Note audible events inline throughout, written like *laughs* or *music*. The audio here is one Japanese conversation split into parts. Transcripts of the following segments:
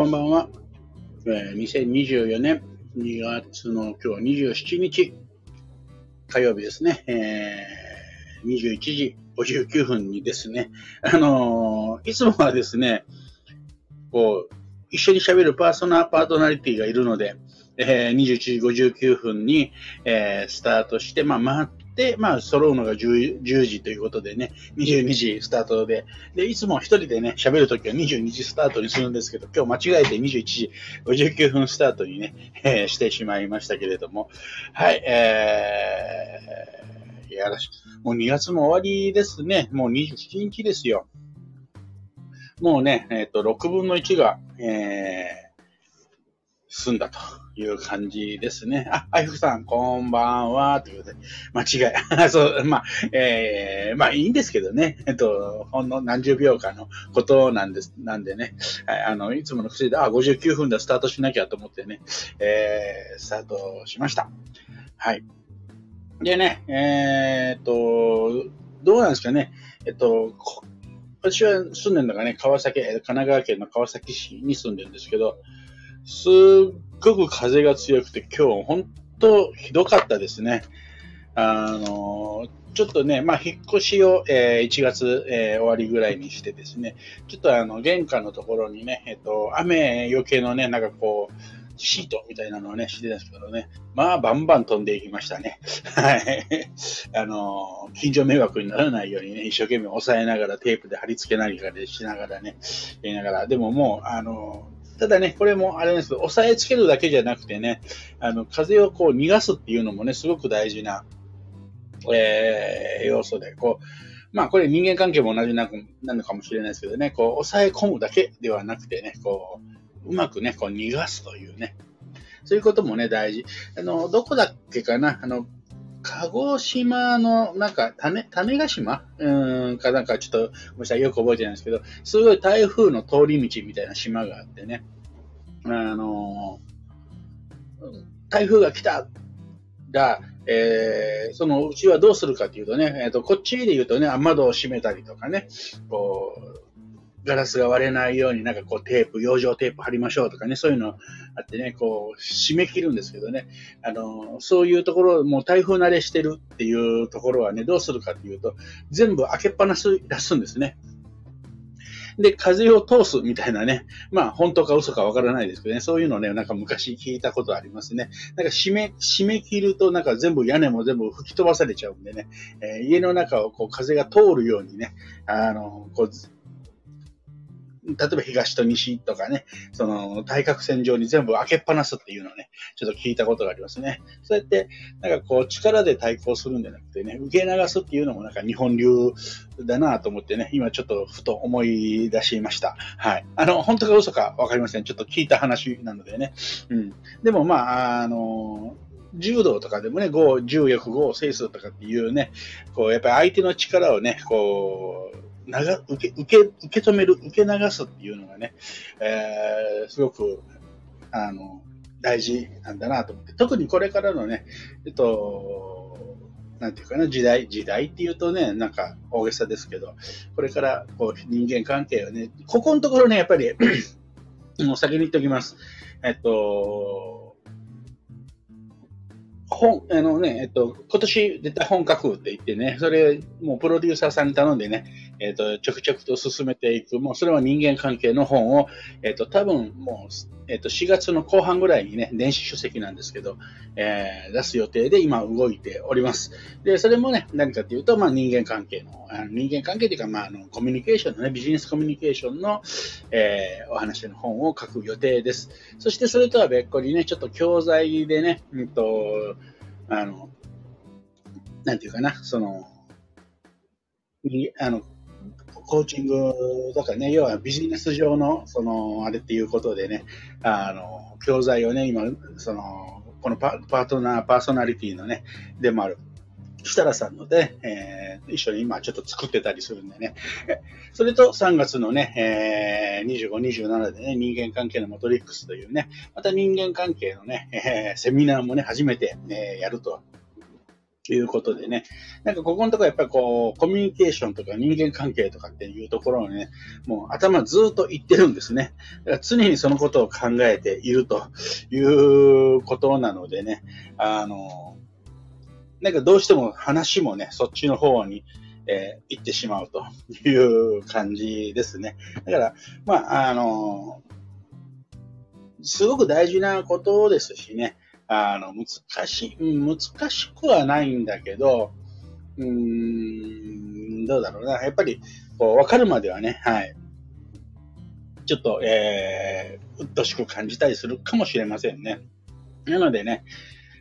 こんばんは。えー、2024年2月の今日27日火曜日ですね。えー、21時59分にですね、あのー、いつもはですね、こう、一緒に喋るパーソナーパートナリティがいるので、えー、21時59分に、えー、スタートして、まあ、待って、まあ、揃うのが 10, 10時ということでね、22時スタートで、で、いつも一人でね、喋るときは22時スタートにするんですけど、今日間違えて21時59分スタートにね、えー、してしまいましたけれども、はい、えー、やらし、もう2月も終わりですね。もう27日ですよ。もうね、えっ、ー、と、6分の1が、えー、済んだという感じですね。あ、あいふさん、こんばんは、ということで、間違い。*laughs* そう、まあ、えー、まあいいんですけどね。えっと、ほんの何十秒かのことなんです、なんでね。はい、あの、いつもの薬で、あ、59分でスタートしなきゃと思ってね、えー、スタートしました。はい。でね、えー、っと、どうなんですかね。えっと、私は住んでるのがね、川崎、神奈川県の川崎市に住んでるんですけど、すっごく風が強くて、今日本当ひどかったですね。あの、ちょっとね、まあ、引っ越しを、えー、1月、えー、終わりぐらいにしてですね、ちょっとあの、玄関のところにね、えっと、雨余計のね、なんかこう、シートみたいなのをね、してたんですけどね。まあ、バンバン飛んでいきましたね。*laughs* はい。あの、近所迷惑にならないようにね、一生懸命押さえながらテープで貼り付けなりかでしながらね、やりながら。でももう、あの、ただね、これもあれですけど、押さえつけるだけじゃなくてね、あの、風をこう逃がすっていうのもね、すごく大事な、えー、要素で、こう、まあこれ人間関係も同じななのかもしれないですけどね、こう、抑え込むだけではなくてね、こう、うまくね、こう逃がすというね。そういうこともね、大事。あの、どこだっけかなあの、鹿児島の、なんか、種、種ヶ島？うん、かなんかちょっと、ごめんなさい、よく覚えてないんですけど、すごい台風の通り道みたいな島があってね、あの、台風が来た。が、えー、そのうちはどうするかというとね、えっ、ー、と、こっちで言うとね、窓を閉めたりとかね、こう、ガラスが割れないようになんかこうテープ、養生テープ貼りましょうとかね、そういうのあってね、こう締め切るんですけどね、あの、そういうところ、もう台風慣れしてるっていうところはね、どうするかというと、全部開けっぱなし出すんですね。で、風を通すみたいなね。まあ、本当か嘘かわからないですけどね。そういうのね、なんか昔聞いたことありますね。なんか締め、締め切るとなんか全部屋根も全部吹き飛ばされちゃうんでね。えー、家の中をこう風が通るようにね、あの、こう、例えば東と西とかね、その対角線上に全部開けっぱなすっていうのをね、ちょっと聞いたことがありますね。そうやって、なんかこう力で対抗するんじゃなくてね、受け流すっていうのもなんか日本流だなと思ってね、今ちょっとふと思い出しました。はい。あの、本当か嘘かわかりません。ちょっと聞いた話なのでね。うん。でもまあ、あの、柔道とかでもね、5、重力5を制すとかっていうね、こう、やっぱり相手の力をね、こう、長受け、受け、受け止める、受け流すっていうのがね、えー、すごく、あの、大事なんだなと思って、特にこれからのね、えっと、なんていうかな、時代、時代っていうとね、なんか大げさですけど、これからこう人間関係をね、ここのところね、やっぱり *clears throat* もう先に言っておきます。えっと、本、あのね、えっと、今年出た本書くって言ってね、それ、もうプロデューサーさんに頼んでね、えっと、ちょくちょくと進めていく、もうそれは人間関係の本を、えっと、多分もう、えっと、4月の後半ぐらいにね、電子書籍なんですけど、えー、出す予定で今動いております。で、それもね、何かっていうと、まあ人間関係の、あの人間関係というか、まああの、コミュニケーションのね、ビジネスコミュニケーションの、えー、お話の本を書く予定です。そしてそれとは別個にね、ちょっと教材でね、うんと、あの、なんていうかな、その、あの、コーチングとかね、要はビジネス上の、その、あれっていうことでね、あの、教材をね、今、その、このパートナー、パーソナリティのね、でもある、設楽さんので、えー、一緒に今ちょっと作ってたりするんでね。それと3月のね、えー、25、27でね、人間関係のマトリックスというね、また人間関係のね、えー、セミナーもね、初めて、ね、やるということでね、なんかここのところやっぱりこう、コミュニケーションとか人間関係とかっていうところをね、もう頭ずっと言ってるんですね。だから常にそのことを考えているということなのでね、あの、なんかどうしても話もね、そっちの方に、えー、行ってしまうという感じですね。だから、まあ、あの、すごく大事なことですしね、あの、難しい、難しくはないんだけど、うーん、どうだろうな。やっぱり、こう、わかるまではね、はい。ちょっと、えー、うっとしく感じたりするかもしれませんね。なのでね、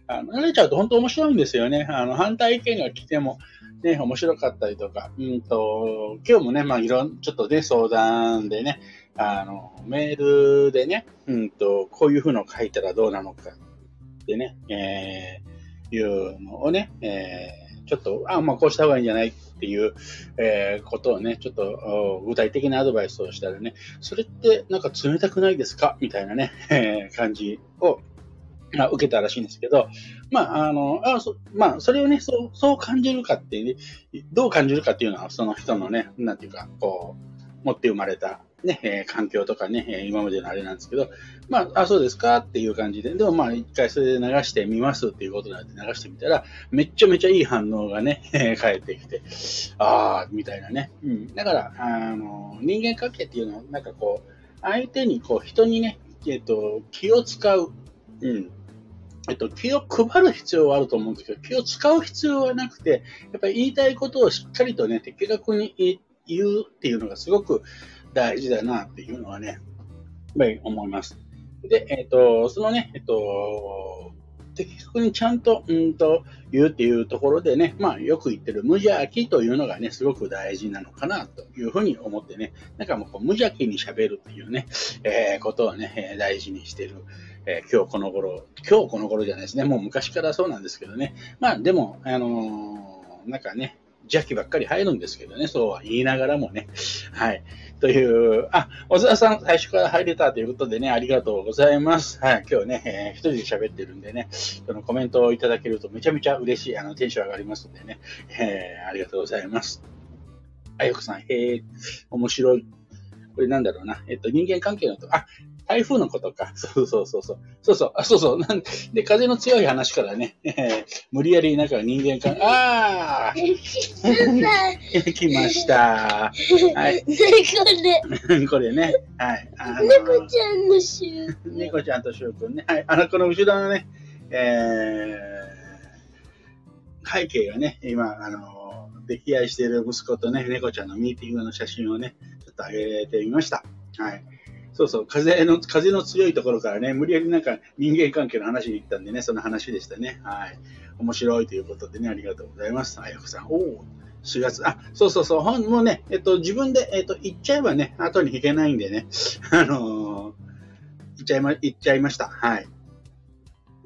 あの慣れちゃうと本当面白いんですよね。あの、反対意見が来ても、ね、面白かったりとか、うんと、今日もね、まあ、いろん、ちょっとね、相談でね、あの、メールでね、うんと、こういうふうの書いたらどうなのかってね、えー、いうのをね、えー、ちょっと、あ、まあこうした方がいいんじゃないっていう、えー、ことをね、ちょっと具体的なアドバイスをしたらね、それってなんか冷たくないですか？みたいなね、えー、感じを、まあ、受けたらしいんですけど、まあ、あの、あそまあ、それをね、そう、そう感じるかって、ね、どう感じるかっていうのは、その人のね、なんていうか、こう、持って生まれたね、え、環境とかね、え、今までのあれなんですけど、まあ、あ、そうですかっていう感じで、でもまあ、一回それで流してみますっていうことなんで流してみたら、めっちゃめちゃいい反応がね、返ってきて、ああ、みたいなね。うん。だから、あの、人間関係っていうのは、なんかこう、相手に、こう、人にね、えっ、と、気を使う。うん。えっと、気を配る必要はあると思うんですけど、気を使う必要はなくて、やっぱり言いたいことをしっかりとね、的確に言うっていうのがすごく、大事だなっていうのはね、やっぱり思います。で、えっ、ー、と、そのね、えっ、ー、と、的確にちゃんと、うんと、言うっていうところでね、まあ、よく言ってる無邪気というのがね、すごく大事なのかなというふうに思ってね、なんかもうこう無邪気に喋るっていうね、えー、ことをね、大事にしてる、えー、今日この頃、今日この頃じゃないですね、もう昔からそうなんですけどね、まあ、でも、あのー、なんかね、邪気ばっかり入るんですけどね、そうは言いながらもね、はい。という、あ、小沢さん、最初から入れたということでね、ありがとうございます。はい、今日ね、えー、一人で喋ってるんでね、そのコメントをいただけるとめちゃめちゃ嬉しい、あの、テンション上がりますんでね、えー、ありがとうございます。あよこさん、へえ、面白い。これなんだろうな。えっと、人間関係のと、あ、台風のことか。そうそうそうそう。そうそう。あ、そうそう。なんで、風の強い話からね、えー、無理やりなんか人間関係、*laughs* ああ *laughs* 来ました。はい。これ。*laughs* これね。はい。猫ちゃんのしゅうくん。猫ちゃんとしゅうくんね。はい。あの、この後ろのね、えー、背景がね、今、あの、溺愛している息子とね、猫ちゃんのミーティングの写真をね、ちょっと上げてみました。はい。そうそう、風の、風の強いところからね、無理やりなんか人間関係の話に行ったんでね、その話でしたね。はい。面白いということでね、ありがとうございます。あやこさん。おお、4月。あ、そうそうそう、本、もね、えっと、自分で、えっと、行っちゃえばね、後に引けないんでね、*laughs* あのー、行っちゃいま、行っちゃいました。はい。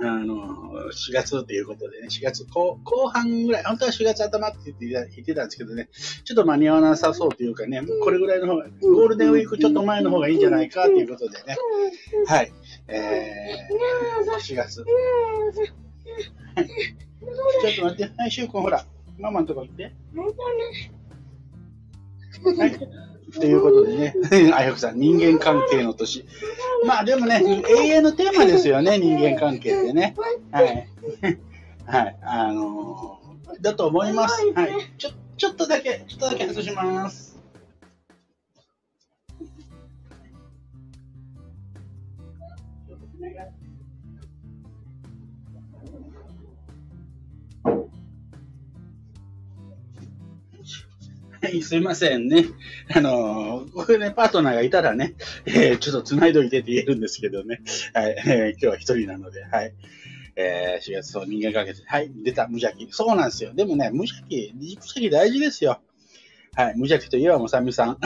あの、4月ということでね、4月後後半ぐらい、本当は4月頭って言って言ってたんですけどね、ちょっと間に合わなさそうというかね、これぐらいの方が、ゴールデンウィークちょっと前の方がいいんじゃないかということでね、はい、えー、4月。はい、ちょっと待って、はい、しゅうくんほら、ママのとこ行って。はい。ということでね、*laughs* あやこさん、人間関係の年。まあでもね、永遠のテーマですよね、*laughs* 人間関係ってね。はい。*laughs* はい、あのー、だと思います。はい。ちょ、ちょっとだけ、ちょっとだけ外します。い、すいませんね。あのー、これね、パートナーがいたらね、えー、ちょっと繋いどいてって言えるんですけどね。はい、えー、今日は一人なので、はい。えー、4月、そう、人間かけて、はい、出た、無邪気。そうなんですよ。でもね、無邪気、無邪気大事ですよ。はい、無邪気といえば、もさみさん。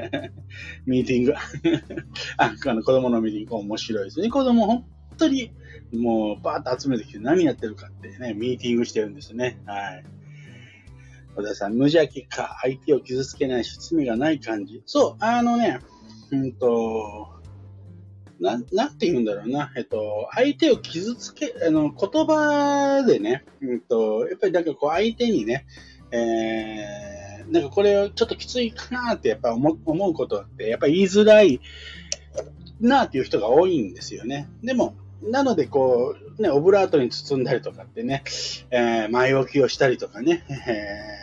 *laughs* ミーティング。*laughs* あ、あの、子供のミーティング、面白いですね。子供、本当に、もう、バーッと集めてきて何やってるかってね、ミーティングしてるんですね。はい。小田さん、無邪気か、相手を傷つけないし、罪がない感じ。そう、あのね、うんと、なん、なんて言うんだろうな、えっと、相手を傷つけ、あの、言葉でね、うんと、やっぱりなんかこう相手にね、えー、なんかこれをちょっときついかなってやっぱ思思うことって、やっぱ言いづらいなっていう人が多いんですよね。でも、なので、こう、ね、オブラートに包んだりとかってね、えー、前置きをしたりとかね、えー、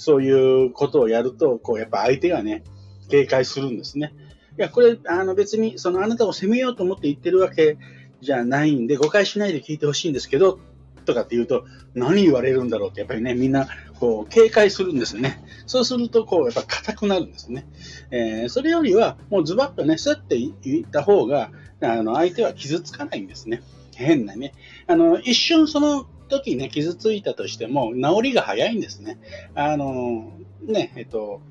そういうことをやると、こう、やっぱ相手がね、警戒するんですね。いや、これ、あの別に、そのあなたを責めようと思って言ってるわけじゃないんで、誤解しないで聞いてほしいんですけど、とかって言うと、何言われるんだろうって、やっぱりね、みんな、こう、警戒するんですよね。そうすると、こう、やっぱ硬くなるんですね。えー、それよりは、もうズバッとね、そうやって言った方が、あの、相手は傷つかないんですね。変なね。あの、一瞬その時ね、傷ついたとしても、治りが早いんですね。あの、ね、えっと、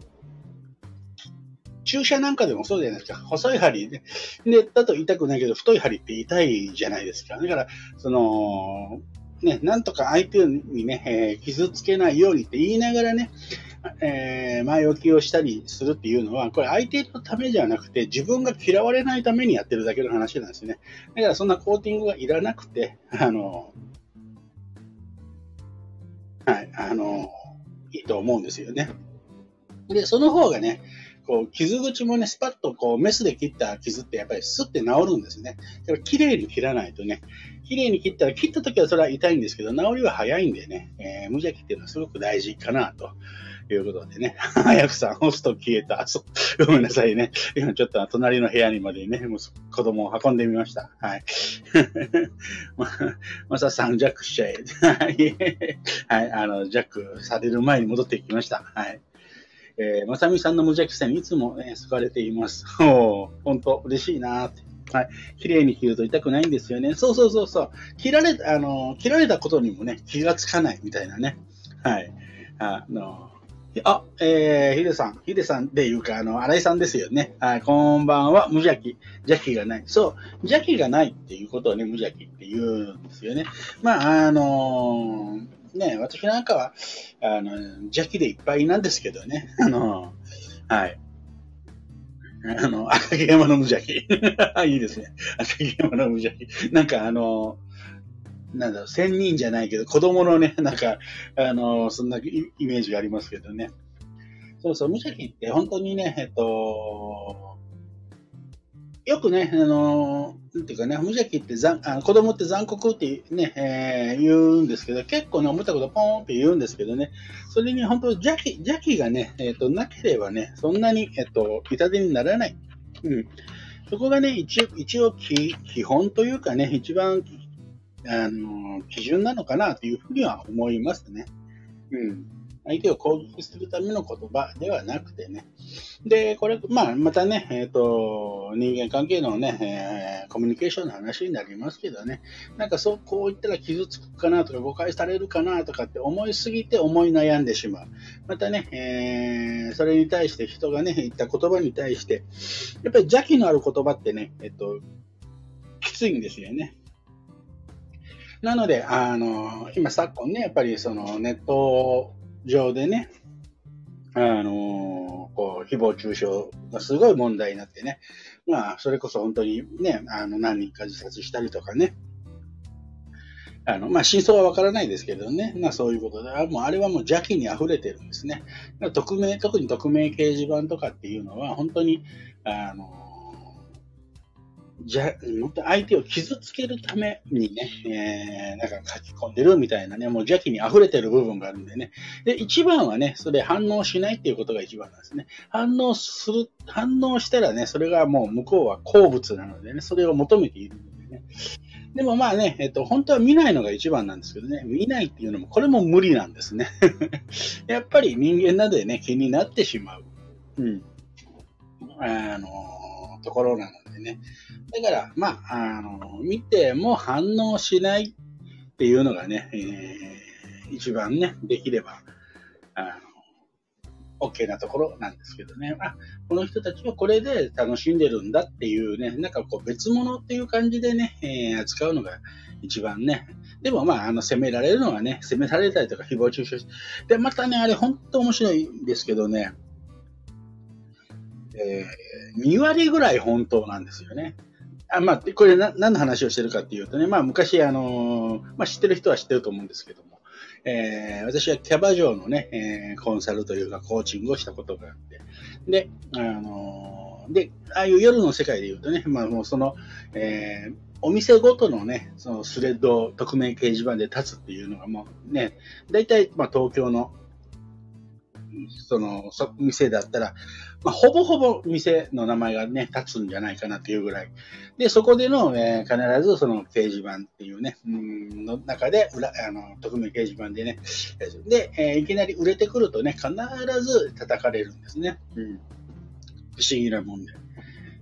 注射なんかでもそうじゃないですか。細い針で、で、だと痛くないけど、太い針って痛いじゃないですか。だから、その、ね、なんとか相手にね、えー、傷つけないようにって言いながらね、えー、前置きをしたりするっていうのは、これ相手のためじゃなくて、自分が嫌われないためにやってるだけの話なんですね。だからそんなコーティングがいらなくて、あの、はい、あの、いいと思うんですよね。で、その方がね、こう、傷口もね、スパッとこう、メスで切った傷ってやっぱりスッて治るんですね。だから綺麗に切らないとね、綺麗に切ったら、切った時はそれは痛いんですけど、治りは早いんでね、えー、無邪気っていうのはすごく大事かなと。ということでね。*laughs* 早くさん、押すと消えた。*laughs* ごめんなさいね。今ちょっと隣の部屋にまでね、子供を運んでみました。はい。ま、*laughs* まささん、ジャックしちゃえ。はい。あの、ジャックされる前に戻ってきました。はい。えー、まさみさんの無邪気さにいつも、ね、好かれています。お本当嬉しいなって。はい。綺麗に切ると痛くないんですよね。そうそうそうそう。切られた、あの、切られたことにもね、気がつかないみたいなね。はい。あの、あ、えー、ヒデさん、ヒデさんっていうか、あの、新井さんですよね。はい、こんばんは、無邪気。邪気がない。そう、邪気がないっていうことをね、無邪気って言うんですよね。まあ、あのー、ね、私なんかは、あの、邪気でいっぱいなんですけどね。*laughs* あのー、はい。あの、赤毛山の無邪気。*laughs* いいですね。赤毛山の無邪気。なんかあのーなんだろう、仙人じゃないけど、子供のね、*laughs* なんか、あの、そんなイメージがありますけどね。そうそう、無邪気って本当にね、えっと、よくね、あの、なんていうかね、無邪気ってざあ子供って残酷ってね、えー、言うんですけど、結構ね、思ったことポーンって言うんですけどね、それに本当邪気、邪気がね、えっ、と、なければね、そんなに、えっ、と、痛手にならない。うん。そこがね、一応、一応基本というかね、一番あの、基準なのかなというふうには思いますね。うん。相手を攻撃するための言葉ではなくてね。で、これ、まあ、またね、えっ、ー、と、人間関係のね、えー、コミュニケーションの話になりますけどね、なんかそう、こう言ったら傷つくかなとか、誤解されるかなとかって思いすぎて思い悩んでしまう。またね、えー、それに対して人がね、言った言葉に対して、やっぱり邪気のある言葉ってね、えっ、と、きついんですよね。なので、あの、今昨今ね、やっぱりそのネット上でね、あの、こう、誹謗中傷がすごい問題になってね、まあ、それこそ本当にね、あの、何人か自殺したりとかね、あの、まあ、真相はわからないですけどね、まあ、そういうことで、もうあれはもう邪気に溢れてるんですね。匿名、特に匿名掲示板とかっていうのは、本当に、あの、じゃ、相手を傷つけるためにね、えー、なんか書き込んでるみたいなね、もう邪気に溢れてる部分があるんでね。で、一番はね、それ反応しないっていうことが一番なんですね。反応する、反応したらね、それがもう向こうは好物なのでね、それを求めているのでね。でもまあね、えっと、本当は見ないのが一番なんですけどね、見ないっていうのも、これも無理なんですね。*laughs* やっぱり人間などでね、気になってしまう。うん。あのところなのでね。だから、まあ、あの、見ても反応しないっていうのがね、えー、一番ね、できれば、あの、OK なところなんですけどね。あ、この人たちはこれで楽しんでるんだっていうね、なんかこう別物っていう感じでね、えー、扱うのが一番ね。でもまあ、あの、責められるのはね、責められたりとか誹謗中傷して。で、またね、あれ本当面白いんですけどね、えー、2割ぐらい本当なんですよね。あまあ、これな何の話をしてるかっていうとね、まあ昔、あのーまあ知ってる人は知ってると思うんですけども、えー私はキャバ嬢のね、えーコンサルというかコーチングをしたことがあって、で、あのーで、ああいう夜の世界で言うとね、まあもうその、えーお店ごとのね、そのスレッドを匿名掲示板で立つっていうのがもうね、大体、まあ東京の、その、そ店だったら、まあ、ほぼほぼ店の名前がね、立つんじゃないかなっていうぐらい。で、そこでの、えー必ずその掲示板っていうね、うんの中で、裏、あの、匿名掲示板でね、で、えーいきなり売れてくるとね、必ず叩かれるんですね。うん。不思議なもんで。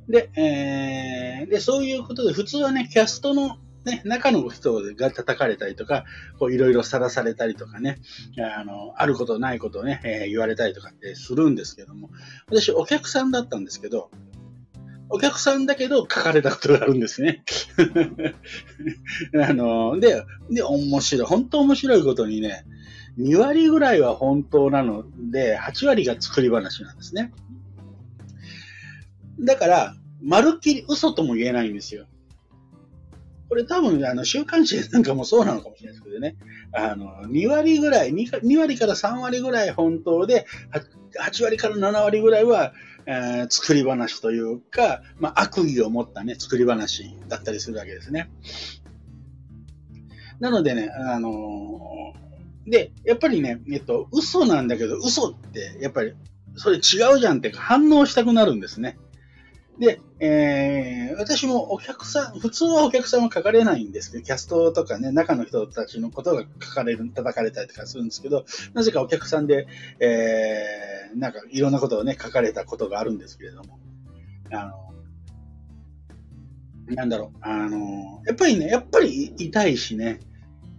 で、えーで、そういうことで、普通はね、キャストのね、中の人が叩かれたりとか、こういろいろさらされたりとかね、あの、あることないことをね、えー言われたりとかってするんですけども、私お客さんだったんですけど、お客さんだけど書かれたことがあるんですね。*laughs* あの、で、で、面白い。本当面白いことにね、2割ぐらいは本当なので、8割が作り話なんですね。だから、まるっきり嘘とも言えないんですよ。これ多分、あの、週刊誌なんかもそうなのかもしれないですけどね。あの、2割ぐらい、2, 2割から3割ぐらい本当で、8割から7割ぐらいは、えー作り話というか、まあ、悪意を持ったね、作り話だったりするわけですね。なのでね、あのーで、やっぱりね、えっと、嘘なんだけど、嘘って、やっぱり、それ違うじゃんって反応したくなるんですね。で、えー私もお客さん、普通はお客さんは書かれないんですけど、キャストとかね、中の人たちのことが書かれる、叩かれたりとかするんですけど、なぜかお客さんで、えーなんかいろんなことをね、書かれたことがあるんですけれども、あの、なんだろう、あの、やっぱりね、やっぱり痛いしね、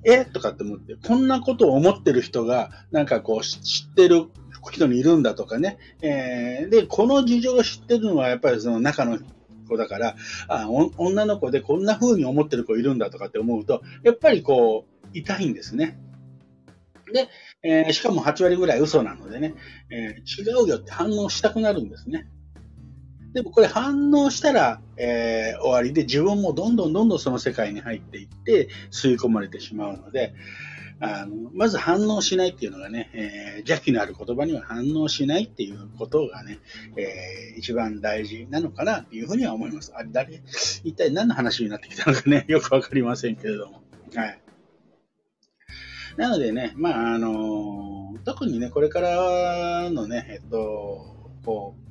えとかって思って、こんなことを思ってる人が、なんかこう、知知ってる人にいるんだとかね、えーで、この事情を知ってるのはやっぱりその中の子だから、あお女の子でこんな風に思ってる子いるんだとかって思うと、やっぱりこう、痛いんですね。で、えーしかも8割ぐらい嘘なのでね、えー違うよって反応したくなるんですね。でもこれ反応したら、えー終わりで自分もどんどんどんどんその世界に入っていって吸い込まれてしまうので、あのまず反応しないっていうのがね、えー邪気のある言葉には反応しないっていうことがね、えー一番大事なのかなというふうには思います。あれ、誰、一体何の話になってきたのかね、*laughs* よくわかりませんけれども。はい。なのでね、まあ、あの特にね、これからのね、えっと、こう、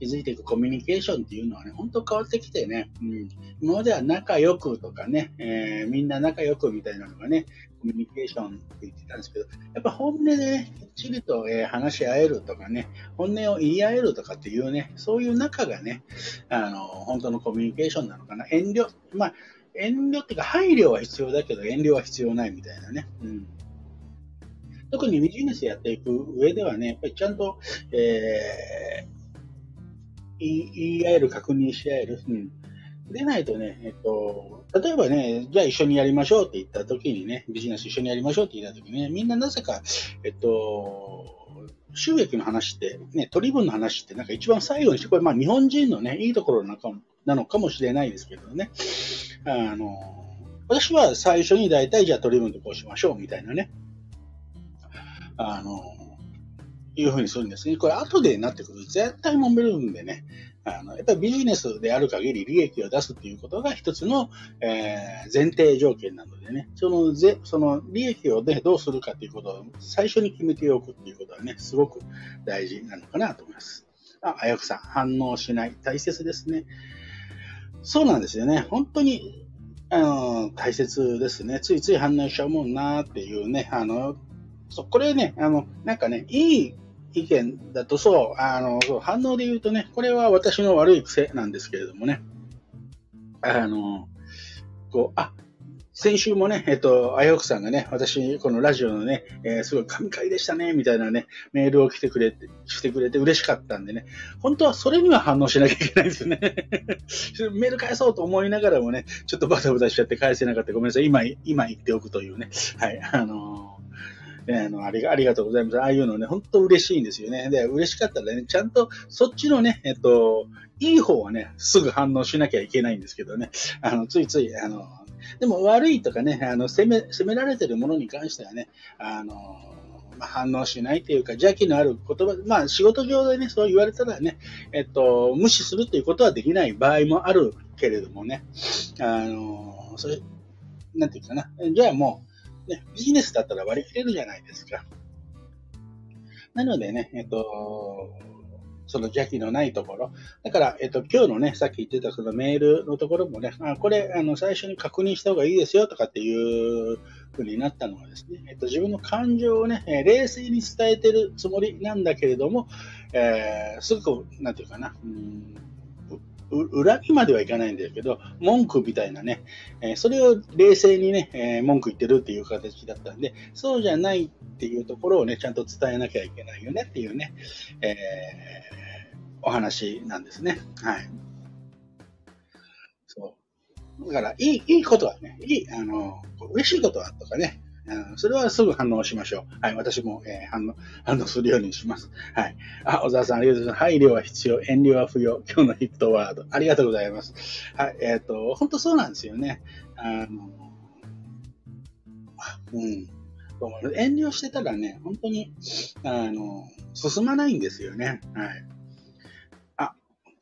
築いていくコミュニケーションっていうのはね、本当変わってきてね、うん、今までは仲良くとかね、えーみんな仲良くみたいなのがね、コミュニケーションって言ってたんですけど、やっぱ本音でね、きっちりと、えー話し合えるとかね、本音を言い合えるとかっていうね、そういう仲がね、あの、本当のコミュニケーションなのかな。遠慮、まあ、遠慮っていうか配慮は必要だけど遠慮は必要ないみたいなね。うん。特にビジネスやっていく上ではね、やっぱりちゃんと、えー言い言い合える、確認し合える。うん。でないとね、えっと、例えばね、じゃあ一緒にやりましょうって言った時にね、ビジネス一緒にやりましょうって言った時にね、みんななぜか、えっと、収益の話って、ね、取り分の話ってなんか一番最後にして、これまあ日本人のね、いいところなのかもなのかもしれないですけどね、あの、私は最初に大体じゃあ取り分でこうしましょうみたいなね、あの、いうふうにするんですね。これ後でなってくると絶対揉めるんでね、あの、やっぱりビジネスである限り利益を出すっていうことが一つの、えー前提条件なのでね、そのぜ、その利益をね、どうするかっていうことを最初に決めておくっていうことはね、すごく大事なのかなと思います。あ、あやくさん、反応しない。大切ですね。そうなんですよね。本当に、あの、大切ですね。ついつい反応しちゃうもんなっていうね、あの、そう、これね、あの、なんかね、いい意見だとそう、あの、そう反応で言うとね、これは私の悪い癖なんですけれどもね、あの、こう、あ、先週もね、えっと、あやおくさんがね、私、このラジオのね、えーすごい神回でしたね、みたいなね、メールを来てくれて、してくれて嬉しかったんでね、本当はそれには反応しなきゃいけないんですよね。*laughs* メール返そうと思いながらもね、ちょっとバタバタしちゃって返せなかった。ごめんなさい。今、今言っておくというね。はい。あのーあのありがありがとうございます。ああいうのね、本当嬉しいんですよね。で、嬉しかったらね、ちゃんとそっちのね、えっと、いい方はね、すぐ反応しなきゃいけないんですけどね、あの、ついつい、あの、でも悪いとかね、あの、責め、責められてるものに関してはね、あの、まあ、反応しないというか、邪気のある言葉、まあ仕事上でね、そう言われたらね、えっと、無視するということはできない場合もあるけれどもね、あの、それ、なんていうかな、じゃあもう、ね、ビジネスだったら割り切れるじゃないですか。なのでね、えっと、その邪気のないところ。だから、えっと、今日のね、さっき言ってたそのメールのところもね、あこれ、あの、最初に確認した方がいいですよとかっていうふうになったのはですね、えっと、自分の感情をね、え冷静に伝えてるつもりなんだけれども、えー、すぐ、なんていうかな、うん恨みまではいかないんだけど、文句みたいなね、え、それを冷静にね、え、文句言ってるっていう形だったんで、そうじゃないっていうところをね、ちゃんと伝えなきゃいけないよねっていうね、えー、お話なんですね。はい。そう。だから、いい、いいことはね、いい、あの、嬉しいことはとかね、それはすぐ反応しましょう。はい。私も、えー、反応、反応するようにします。はい。あ、小沢さん、ありがとうございます。配慮は必要、遠慮は不要。今日のヒットワード。ありがとうございます。はい。えっ、ー、と、本当そうなんですよね。あの、うん。遠慮してたらね、本当に、あの、進まないんですよね。はい。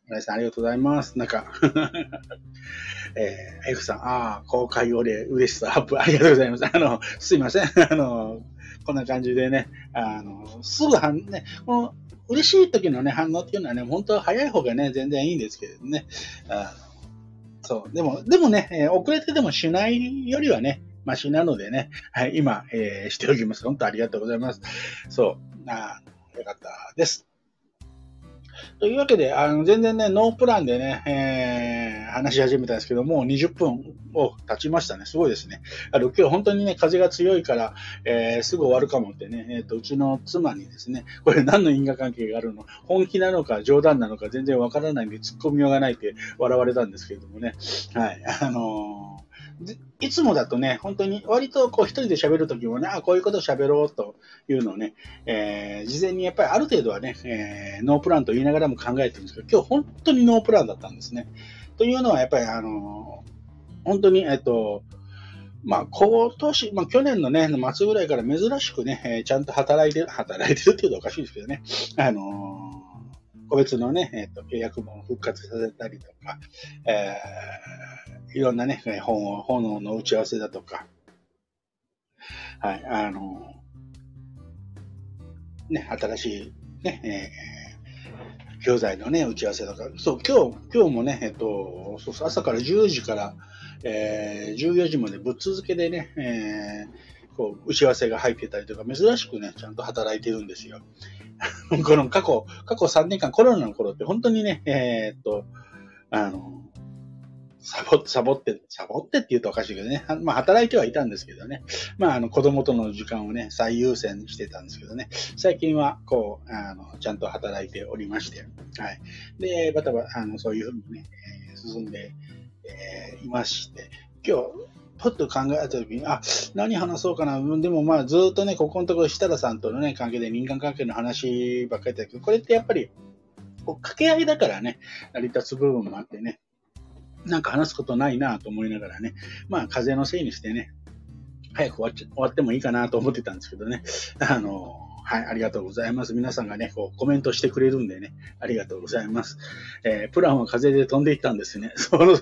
あ、村井さん、ありがとうございます。なんか *laughs* えー、F さん、ああ、公開お礼、嬉しさアップ、ありがとうございます。あの、すいません。*laughs* あの、こんな感じでね、あの、すぐ反、ね、この、嬉しい時のね、反応っていうのはね、本当は早い方がね、全然いいんですけれどね。あそう。でも、でもね、えー、遅れてでもしないよりはね、マシなのでね、はい、今、えー、しておきます。本当ありがとうございます。そう。ああよかったです。というわけで、あの全然ね、ノープランでね、えー、話し始めたんですけど、もう20分を経ちましたね。すごいですね。あの今日本当にね、風が強いから、えー、すぐ終わるかもってね、えっ、ー、と、うちの妻にですね、これ何の因果関係があるの？本気なのか冗談なのか全然わからないんで突っ込みようがないって笑われたんですけれどもね。はい。あのーいつもだとね、本当に割とこう一人で喋るときもね、あこういうこと喋ろうというのをね、えー、事前にやっぱりある程度はね、えー、ノープランと言いながらも考えてるんですけど、今日本当にノープランだったんですね。というのはやっぱりあのー、本当に、えっと、まあ、今年、まあ、去年のね、末ぐらいから珍しくね、え、ちゃんと働いてる、働いてるっていうとおかしいですけどね、あの、個別のね、えっ、と、契約も復活させたりとか、えー、いろんなね、本を、本の打ち合わせだとか、はい、あの、ね、新しい、ね、えー、教材のね、打ち合わせとか、そう、今日、今日もね、えっと、そう朝から10時から、えー、14時までぶっ続けでね、えー、こう、打ち合わせが入ってたりとか、珍しくね、ちゃんと働いてるんですよ。*laughs* この過去、過去3年間コロナの頃って本当にね、えー、っと、あの、サボ、サボって、サボってって言うとおかしいけどね。まあ、働いてはいたんですけどね。まあ、あの、子供との時間をね、最優先してたんですけどね。最近は、こう、あの、ちゃんと働いておりまして、はい。で、バタバタ、あの、そういうふうにね、進んで、えー、いまして、今日、ふっと考えたときに、あ、何話そうかな。でもまあずっとね、ここのところ設楽さんとのね、関係で民間関係の話ばっかりだけど、これってやっぱり、こう掛け合いだからね、成り立つ部分もあってね、なんか話すことないなと思いながらね、まあ風のせいにしてね、早く終わっちゃ終わってもいいかなと思ってたんですけどね、あの、はい、ありがとうございます。皆さんがね、こうコメントしてくれるんでね、ありがとうございます。えー、プランは風で飛んでいったんですね。*laughs* そう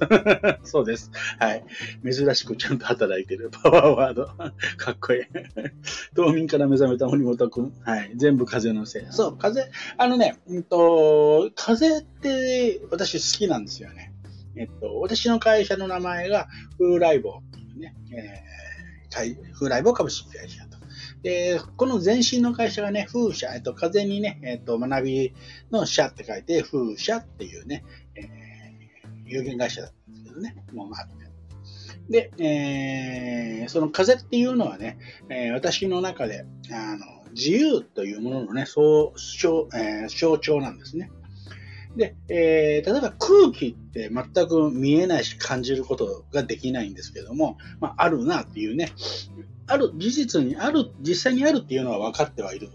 そうです。はい。珍しくちゃんと働いてる。パワーワード。*laughs* かっこいい。*laughs* 冬眠から目覚めた森本くん。はい。全部風のせい。そう、風、あのね、うんと、風って私好きなんですよね。えっと、私の会社の名前が、フーライボーっていうね、えー、フーライボー株式会社と。で、この前身の会社がね、風車、えっと、風にね、えっと、学びの社って書いて、風車っていうね、えー、有限会社だったんですけどね、もうあって。で、えー、その風っていうのはね、えー、私の中で、あの、自由というもののね、そう,、えー、象徴なんですね。で、えー、例えば空気って全く見えないし感じることができないんですけども、まあ、あるなっていうね、ある、事実にある、実際にあるっていうのは分かってはいる。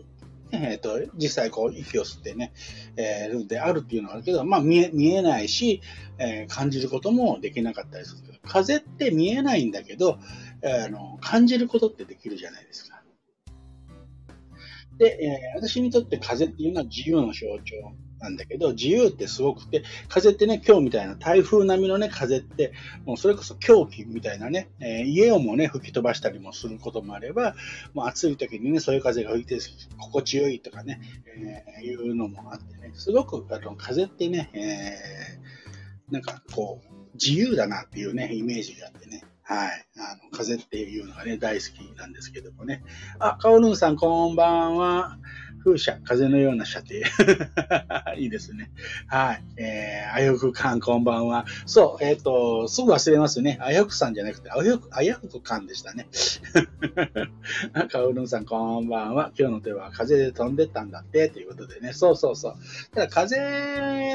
えっ、と、実際こう、息を吸ってね、えー、であるっていうのはあるけど、まあ見え、見えないし、えー、感じることもできなかったりするけど、風って見えないんだけど、えー、あの、感じることってできるじゃないですか。で、えー、私にとって風っていうのは自由の象徴なんだけど、自由ってすごくて、風ってね、今日みたいな台風並みのね、風って、もうそれこそ狂気みたいなね、えー、家をもね、吹き飛ばしたりもすることもあれば、もう暑い時にね、そういう風が吹いて心地よいとかね、えー、いうのもあってね、すごくあの風ってね、えー、なんかこう、自由だなっていうね、イメージがあってね、はい。あの、風っていうのがね、大好きなんですけどもね。あ、カオルンさん、こんばんは。風車、風のような射程。*laughs* いいですね。はい。えー、あやふくかん、こんばんは。そう、えっ、ー、と、すぐ忘れますね。あやふくさんじゃなくて、あやふく、あやふくかんでしたね。かおるんさん、こんばんは。今日の手は風で飛んでったんだって、ということでね。そうそうそう。ただ、風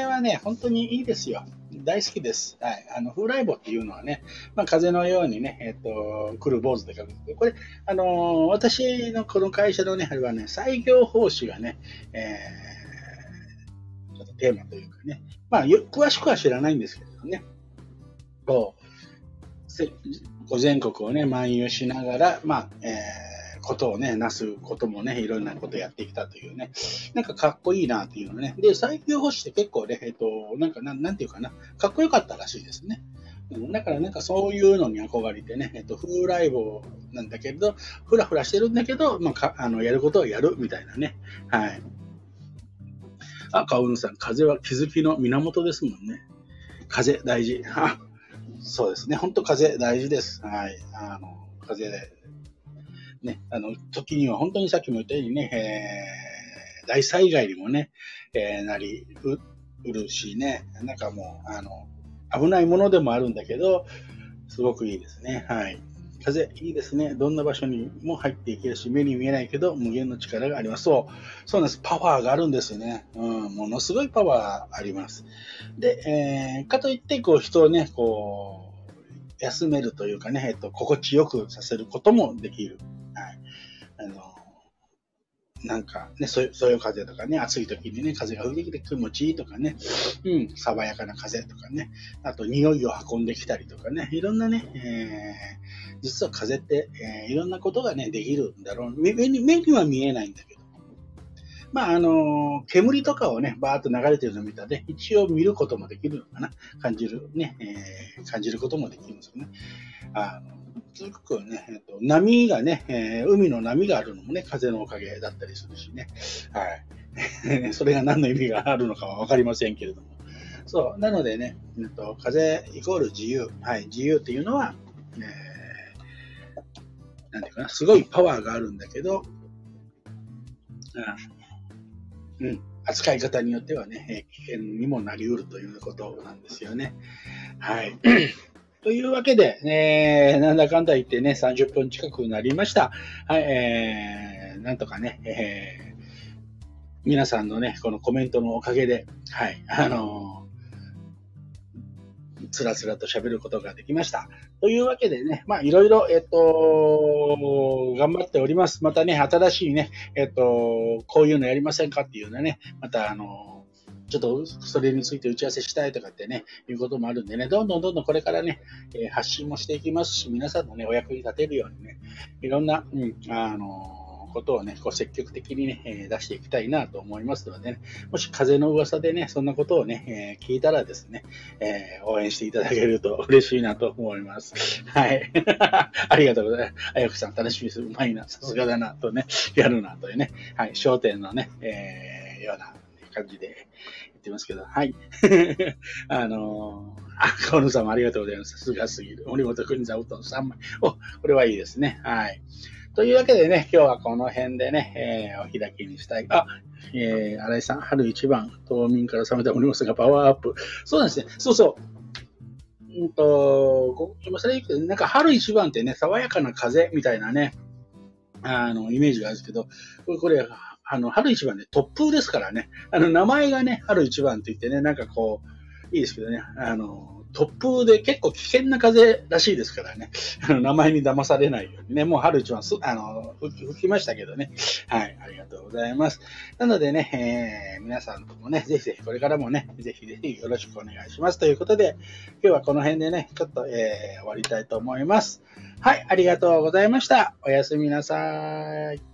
はね、本当にいいですよ。大好きです。はい。あの、風来坊っていうのはね、まあ、風のようにね、えっ、ー、と、来る坊主で書く。これ、あのー、私のこの会社のね、あれはね、採業方針がね、えー、ちょっとテーマというかね、まあ、詳しくは知らないんですけどね、こう、全国をね、漫遊しながら、まあ、えーことをね、なすこともね、いろんなことやってきたというね、なんかかっこいいなっていうのね。で、最強星って結構ね、えっと、なんかなん、なんていうかな、かっこよかったらしいですね。だからなんかそういうのに憧れてね、えっと、風来坊なんだけど、ふらふらしてるんだけど、まあ、かあのやることをやるみたいなね。はい。あ、カオルさん、風は気づきの源ですもんね。風大事。そうですね。本当風大事です。はい。あの、風ね、あの、時には本当にさっきも言ったようにね、えー、大災害にもね、えー、なりうるしね、なんかもう、あの、危ないものでもあるんだけど、すごくいいですね。はい。風、いいですね。どんな場所にも入っていけるし、目に見えないけど、無限の力があります。そう。そうなんです。パワーがあるんですよね。うん、ものすごいパワーあります。で、えー、かといって、こう、人をね、こう、休めるというかね、えっと、心地よくさせることもできる。あの、なんかね、そそよ風とかね、暑い時にね、風が吹いてきて気持ちいいとかね、うん、爽やかな風とかね、あと匂いを運んできたりとかね、いろんなね、えー、実は風って、えー、いろんなことがね、できるんだろう。目に目には見えないんだけど。まあ、あの、煙とかをね、バーっと流れてるのを見たらね、一応見ることもできるのかな。感じる、ね、えー、感じることもできるんですよね。あのすごくね、えっと、波がね、えー、海の波があるのもね、風のおかげだったりするしね。はい。*laughs* それが何の意味があるのかはわかりませんけれども。そう。なのでね、えっと、風イコール自由。はい。自由っていうのは、えー、なんていうかな、すごいパワーがあるんだけど、うん、扱い方によってはね、危険にもなりうるということなんですよね。はい。*clears throat* というわけで、えー、なんだかんだ言ってね、30分近くなりました。はい、えー、なんとかね、えー、皆さんのね、このコメントのおかげで、はい、あのー、つらつらと喋ることができました。というわけでね、まあ、いろいろ、えっと、頑張っております。またね、新しいね、えっと、こういうのやりませんかっていうのね、また、あのちょっとそれについて打ち合わせしたいとかってね、いうこともあるんでね、どんどんどんどんこれからね、え、発信もしていきますし、皆さんのね、お役に立てるようにね、いろんな、うん、あのことをね、こう積極的にね、え、出していきたいなと思いますのでね、もし風の噂でね、そんなことをね、えー、聞いたらですね、えー、応援していただけると嬉しいなと思います。はい。*laughs* ありがとうございます。あやくさん楽しみです。うまいな、さすがだな、とね、やるな、というね、はい、焦点のね、えー、ような感じで言、ってますけど、はい。*laughs* あのー、あ、河野さんもありがとうございます。さすがすぎる。森本国座布団3枚。お、これはいいですね。はい。というわけでね、今日はこの辺でね、えー、お開きにしたい。あ、えー、新井さん、春一番、冬眠から覚めた森本がパワーアップ。そうなんですね。そうそう。うんと、今それ言うけど、なんか春一番ってね、爽やかな風みたいなね、あの、イメージがあるんですけど、これ、これあの、春一番ね、突風ですからね。あの、名前がね、春一番って言ってね、なんかこう、いいですけどね、あの、突風で結構危険な風らしいですからね。*laughs* 名前に騙されないようにね。もう春一番す、あの、吹きましたけどね。*laughs* はい。ありがとうございます。なのでね、えー、皆さんともね、ぜひぜひこれからもね、ぜひぜひよろしくお願いします。ということで、今日はこの辺でね、ちょっと、えー、終わりたいと思います。はい。ありがとうございました。おやすみなさい。